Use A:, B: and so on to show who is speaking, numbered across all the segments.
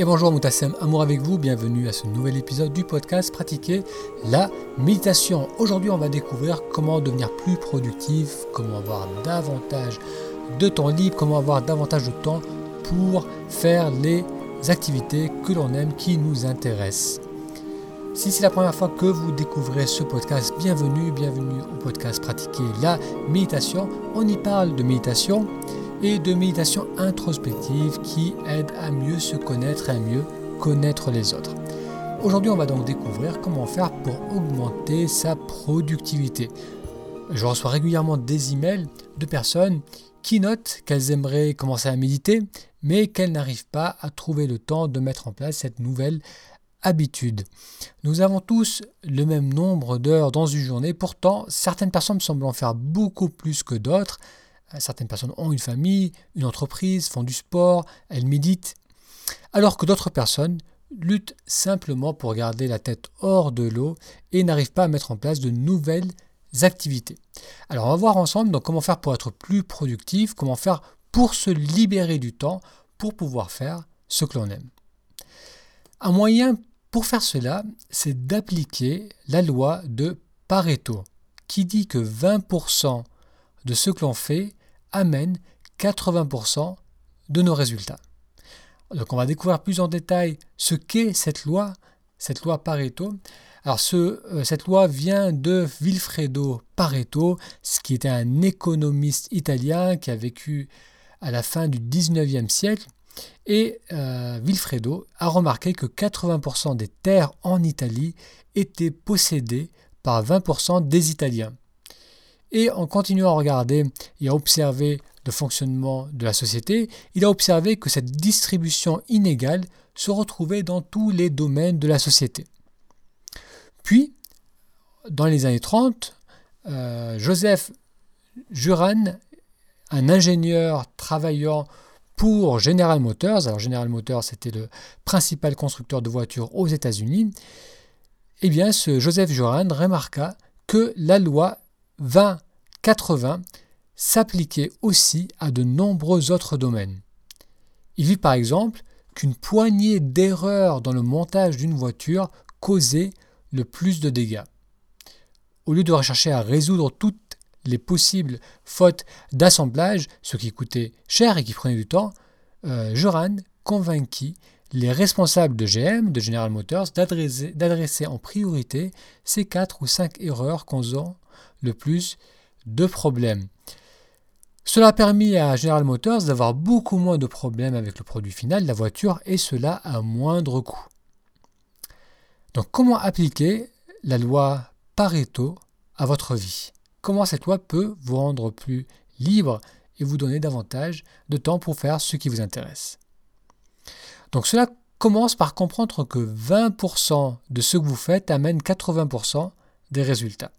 A: Et bonjour Moutassem, amour avec vous, bienvenue à ce nouvel épisode du podcast Pratiquer la méditation. Aujourd'hui on va découvrir comment devenir plus productif, comment avoir davantage de temps libre, comment avoir davantage de temps pour faire les activités que l'on aime, qui nous intéressent. Si c'est la première fois que vous découvrez ce podcast, bienvenue, bienvenue au podcast Pratiquer la méditation. On y parle de méditation et de méditation introspective qui aide à mieux se connaître et à mieux connaître les autres. Aujourd'hui, on va donc découvrir comment faire pour augmenter sa productivité. Je reçois régulièrement des emails de personnes qui notent qu'elles aimeraient commencer à méditer, mais qu'elles n'arrivent pas à trouver le temps de mettre en place cette nouvelle habitude. Nous avons tous le même nombre d'heures dans une journée, pourtant certaines personnes semblent en faire beaucoup plus que d'autres. Certaines personnes ont une famille, une entreprise, font du sport, elles méditent, alors que d'autres personnes luttent simplement pour garder la tête hors de l'eau et n'arrivent pas à mettre en place de nouvelles activités. Alors on va voir ensemble comment faire pour être plus productif, comment faire pour se libérer du temps pour pouvoir faire ce que l'on aime. Un moyen pour faire cela, c'est d'appliquer la loi de Pareto, qui dit que 20% de ce que l'on fait amène 80% de nos résultats. Donc on va découvrir plus en détail ce qu'est cette loi, cette loi Pareto. Alors euh, cette loi vient de Vilfredo Pareto, ce qui était un économiste italien qui a vécu à la fin du 19e siècle. Et euh, Vilfredo a remarqué que 80% des terres en Italie étaient possédées par 20% des Italiens. Et en continuant à regarder et à observer le fonctionnement de la société, il a observé que cette distribution inégale se retrouvait dans tous les domaines de la société. Puis, dans les années 30, euh, Joseph Juran, un ingénieur travaillant pour General Motors, alors General Motors c'était le principal constructeur de voitures aux États-Unis, eh bien ce Joseph Juran remarqua que la loi 20-80 s'appliquait aussi à de nombreux autres domaines. Il vit par exemple qu'une poignée d'erreurs dans le montage d'une voiture causait le plus de dégâts. Au lieu de rechercher à résoudre toutes les possibles fautes d'assemblage, ce qui coûtait cher et qui prenait du temps, euh, Joran convainquit les responsables de GM, de General Motors, d'adresser en priorité ces quatre ou cinq erreurs causant le plus de problèmes. Cela a permis à General Motors d'avoir beaucoup moins de problèmes avec le produit final, la voiture, et cela à moindre coût. Donc comment appliquer la loi Pareto à votre vie? Comment cette loi peut vous rendre plus libre et vous donner davantage de temps pour faire ce qui vous intéresse? Donc cela commence par comprendre que 20% de ce que vous faites amène 80% des résultats.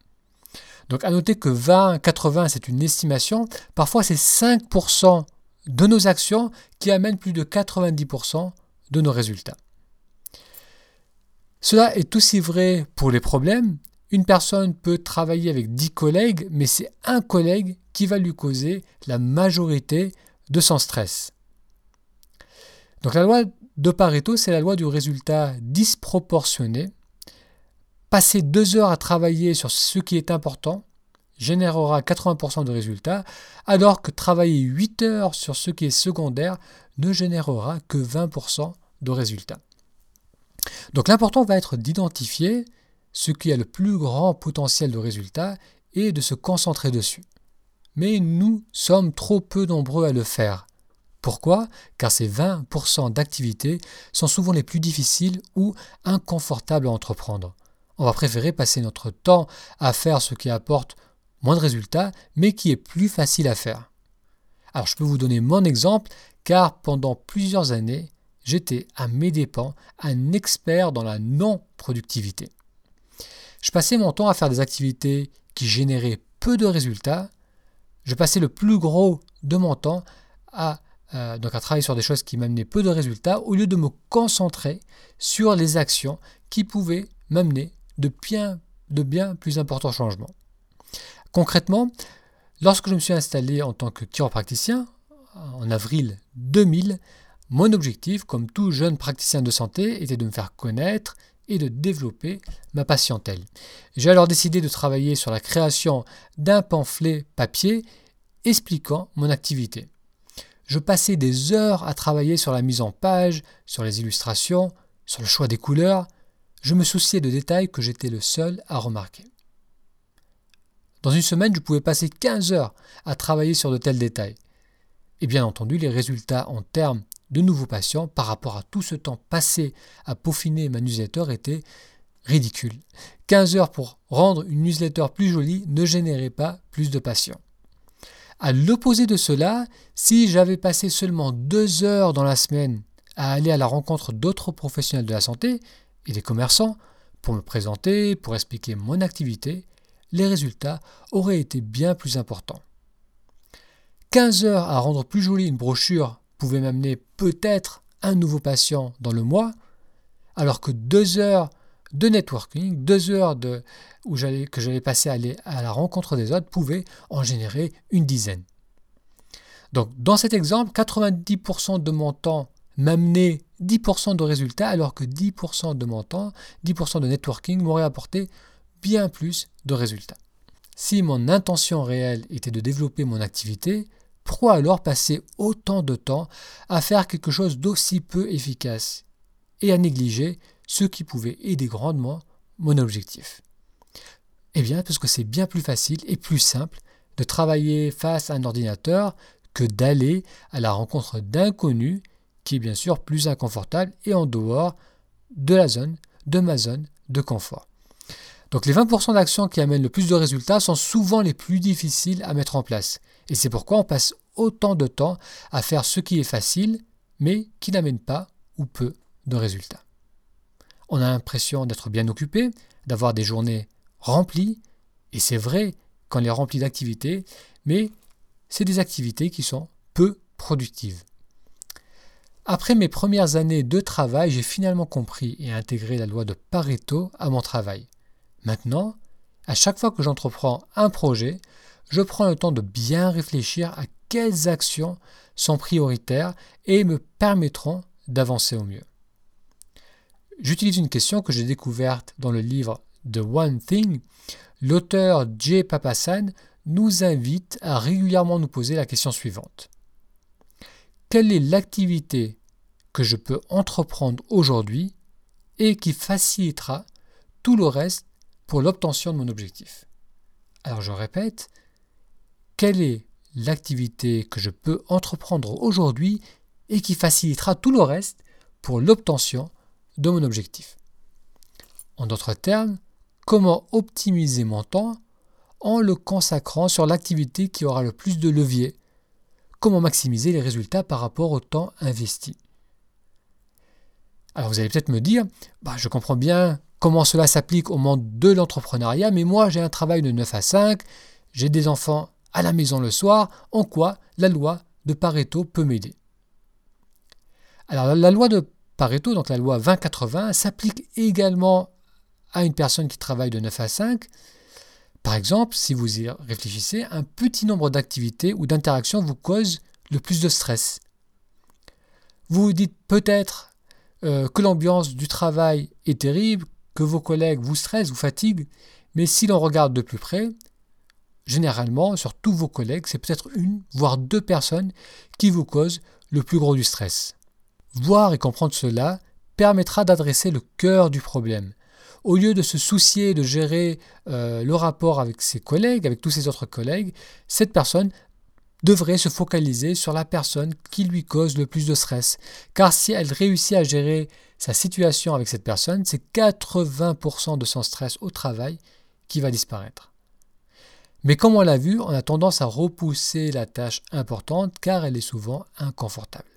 A: Donc à noter que 20-80 c'est une estimation, parfois c'est 5% de nos actions qui amènent plus de 90% de nos résultats. Cela est aussi vrai pour les problèmes. Une personne peut travailler avec 10 collègues, mais c'est un collègue qui va lui causer la majorité de son stress. Donc la loi de Pareto, c'est la loi du résultat disproportionné Passer deux heures à travailler sur ce qui est important générera 80% de résultats, alors que travailler 8 heures sur ce qui est secondaire ne générera que 20% de résultats. Donc l'important va être d'identifier ce qui a le plus grand potentiel de résultats et de se concentrer dessus. Mais nous sommes trop peu nombreux à le faire. Pourquoi? Car ces 20% d'activités sont souvent les plus difficiles ou inconfortables à entreprendre on va préférer passer notre temps à faire ce qui apporte moins de résultats, mais qui est plus facile à faire. Alors je peux vous donner mon exemple, car pendant plusieurs années, j'étais à mes dépens un expert dans la non-productivité. Je passais mon temps à faire des activités qui généraient peu de résultats. Je passais le plus gros de mon temps à, euh, travailler sur des choses qui m'amenaient peu de résultats au lieu de me concentrer sur les actions qui pouvaient m'amener de bien, plus importants changements. Concrètement, lorsque je me suis installé en tant que chiropracticien, en avril 2000, Mon objectif, comme tout jeune praticien de santé, était de me faire connaître et de développer ma patientèle. J'ai alors décidé de travailler sur la création d'un pamphlet papier expliquant mon activité. Je passais des heures à travailler sur la mise en page, sur les illustrations, sur le choix des couleurs. Je me souciais de détails que j'étais le seul à remarquer. Dans une semaine, je pouvais passer 15 heures à travailler sur de tels détails. Et bien entendu, les résultats en termes de nouveaux patients par rapport à tout ce temps passé à peaufiner ma newsletter étaient ridicules. 15 heures pour rendre une newsletter plus jolie ne générait pas plus de patients. À l'opposé de cela, si j'avais passé seulement deux heures dans la semaine à aller à la rencontre d'autres professionnels de la santé et des commerçants pour me présenter, pour expliquer mon activité, les résultats auraient été bien plus importants. 15 heures à rendre plus jolie une brochure pouvait m'amener peut-être un nouveau patient dans le mois, alors que deux heures de networking, deux heures de, où que j'allais passer à, aller à la rencontre des autres pouvaient en générer une dizaine. Donc dans cet exemple, 90% de mon temps m'amenait 10% de résultats, alors que 10% de mon temps, 10% de networking m'aurait apporté bien plus de résultats. Si mon intention réelle était de développer mon activité, pourquoi alors passer autant de temps à faire quelque chose d'aussi peu efficace et à négliger ce qui pouvait aider grandement mon objectif? Eh bien, parce que c'est bien plus facile et plus simple de travailler face à un ordinateur que d'aller à la rencontre d'inconnus, qui est bien sûr plus inconfortable et en dehors de la zone, de ma zone de confort. Donc les 20% d'actions qui amènent le plus de résultats sont souvent les plus difficiles à mettre en place. Et c'est pourquoi on passe autant de temps à faire ce qui est facile, mais qui n'amène pas ou peu de résultats. On a l'impression d'être bien occupé, d'avoir des journées remplies, et c'est vrai qu'on les remplit d'activités, mais c'est des activités qui sont peu productives. Après mes premières années de travail, j'ai finalement compris et intégré la loi de Pareto à mon travail. Maintenant, à chaque fois que j'entreprends un projet, je prends le temps de bien réfléchir à quelles actions sont prioritaires et me permettront d'avancer au mieux. J'utilise une question que j'ai découverte dans le livre The One Thing. L'auteur Jay Papasan nous invite à régulièrement nous poser la question suivante. Quelle est l'activité que je peux entreprendre aujourd'hui et qui facilitera tout le reste pour l'obtention de mon objectif. Alors je répète, quelle est l'activité que je peux entreprendre aujourd'hui et qui facilitera tout le reste pour l'obtention de mon objectif? En d'autres termes, comment optimiser mon temps en le consacrant sur l'activité qui aura le plus de levier Comment maximiser les résultats par rapport au temps investi alors vous allez peut-être me dire, bah, je comprends bien comment cela s'applique au monde de l'entrepreneuriat, mais moi j'ai un travail de 9 à 5, j'ai des enfants à la maison le soir, en quoi la loi de Pareto peut m'aider? Alors la loi de Pareto, donc la loi 20-80, s'applique également à une personne qui travaille de 9 à 5. Par exemple, si vous y réfléchissez, un petit nombre d'activités ou d'interactions vous cause le plus de stress. Vous vous dites peut-être euh, que l'ambiance du travail est terrible, que vos collègues vous stressent, vous fatiguent, mais si l'on regarde de plus près, généralement, sur tous vos collègues, c'est peut-être une, voire deux personnes qui vous causent le plus gros du stress. Voir et comprendre cela permettra d'adresser le cœur du problème. Au lieu de se soucier de gérer euh, le rapport avec ses collègues, avec tous ses autres collègues, cette personne devrait se focaliser sur la personne qui lui cause le plus de stress. Car si elle réussit à gérer sa situation avec cette personne, c'est 80% de son stress au travail qui va disparaître. Mais comme on l'a vu, on a tendance à repousser la tâche importante car elle est souvent inconfortable.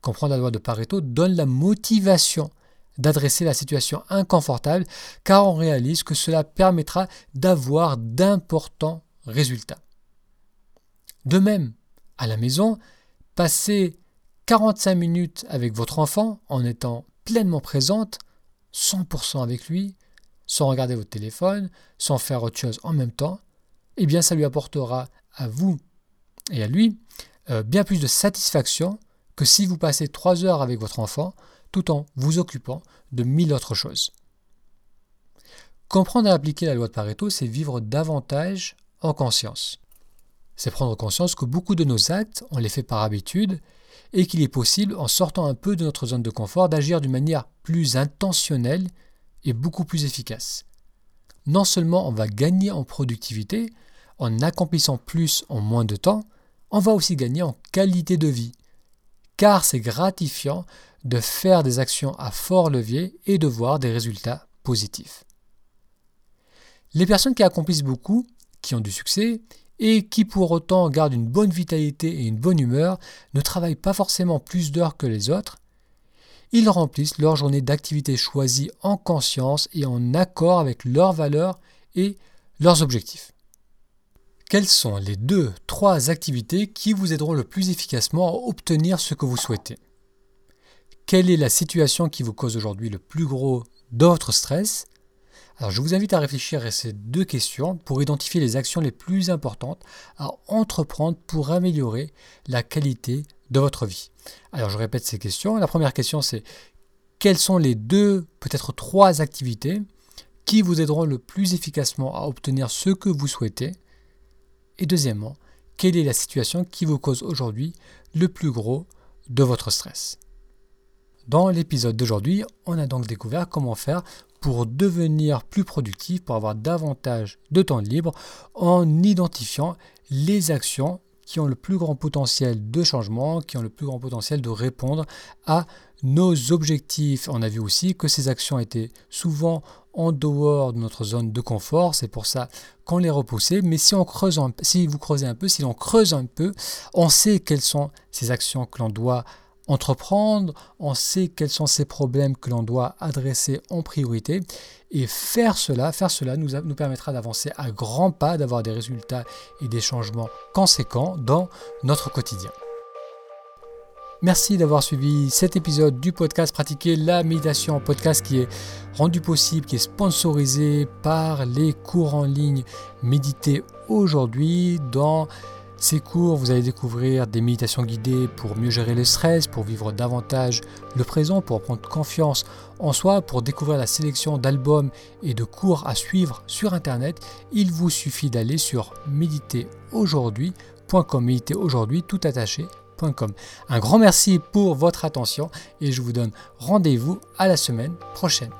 A: Comprendre la loi de Pareto donne la motivation d'adresser la situation inconfortable car on réalise que cela permettra d'avoir d'importants résultats. De même, à la maison, passer 45 minutes avec votre enfant en étant pleinement présente, 100% avec lui, sans regarder votre téléphone, sans faire autre chose en même temps, eh bien ça lui apportera à vous et à lui euh, bien plus de satisfaction que si vous passez 3 heures avec votre enfant tout en vous occupant de mille autres choses. Comprendre et appliquer la loi de Pareto, c'est vivre davantage en conscience. C'est prendre conscience que beaucoup de nos actes, on les fait par habitude et qu'il est possible, en sortant un peu de notre zone de confort, d'agir d'une manière plus intentionnelle et beaucoup plus efficace. Non seulement on va gagner en productivité, en accomplissant plus en moins de temps, on va aussi gagner en qualité de vie, car c'est gratifiant de faire des actions à fort levier et de voir des résultats positifs. Les personnes qui accomplissent beaucoup, qui ont du succès, et qui pour autant gardent une bonne vitalité et une bonne humeur, ne travaillent pas forcément plus d'heures que les autres, ils remplissent leur journée d'activité choisie en conscience et en accord avec leurs valeurs et leurs objectifs. Quelles sont les deux, trois activités qui vous aideront le plus efficacement à obtenir ce que vous souhaitez? Quelle est la situation qui vous cause aujourd'hui le plus gros d'autres stress? Alors je vous invite à réfléchir à ces deux questions pour identifier les actions les plus importantes à entreprendre pour améliorer la qualité de votre vie. Alors je répète ces questions. La première question c'est quelles sont les deux, peut-être trois activités qui vous aideront le plus efficacement à obtenir ce que vous souhaitez? Et deuxièmement, quelle est la situation qui vous cause aujourd'hui le plus gros de votre stress? Dans l'épisode d'aujourd'hui, on a donc découvert comment faire pour devenir plus productif, pour avoir davantage de temps libre, en identifiant les actions qui ont le plus grand potentiel de changement, qui ont le plus grand potentiel de répondre à nos objectifs. On a vu aussi que ces actions étaient souvent en dehors de notre zone de confort, c'est pour ça qu'on les repoussait. Mais si on creuse, si vous creusez un peu, si l'on creuse un peu, on sait quelles sont ces actions que l'on doit entreprendre, on sait quels sont ces problèmes que l'on doit adresser en priorité et faire cela, faire cela nous, nous permettra d'avancer à grands pas, d'avoir des résultats et des changements conséquents dans notre quotidien. Merci d'avoir suivi cet épisode du podcast Pratiquer la méditation, podcast qui est rendu possible, qui est sponsorisé par les cours en ligne Méditer aujourd'hui dans ces cours, vous allez découvrir des méditations guidées pour mieux gérer le stress, pour vivre davantage le présent, pour prendre confiance en soi, pour découvrir la sélection d'albums et de cours à suivre sur Internet. Il vous suffit d'aller sur méditeraujourd'hui.com, méditer aujourd'hui tout attaché.com. Un grand merci pour votre attention et je vous donne rendez-vous à la semaine prochaine.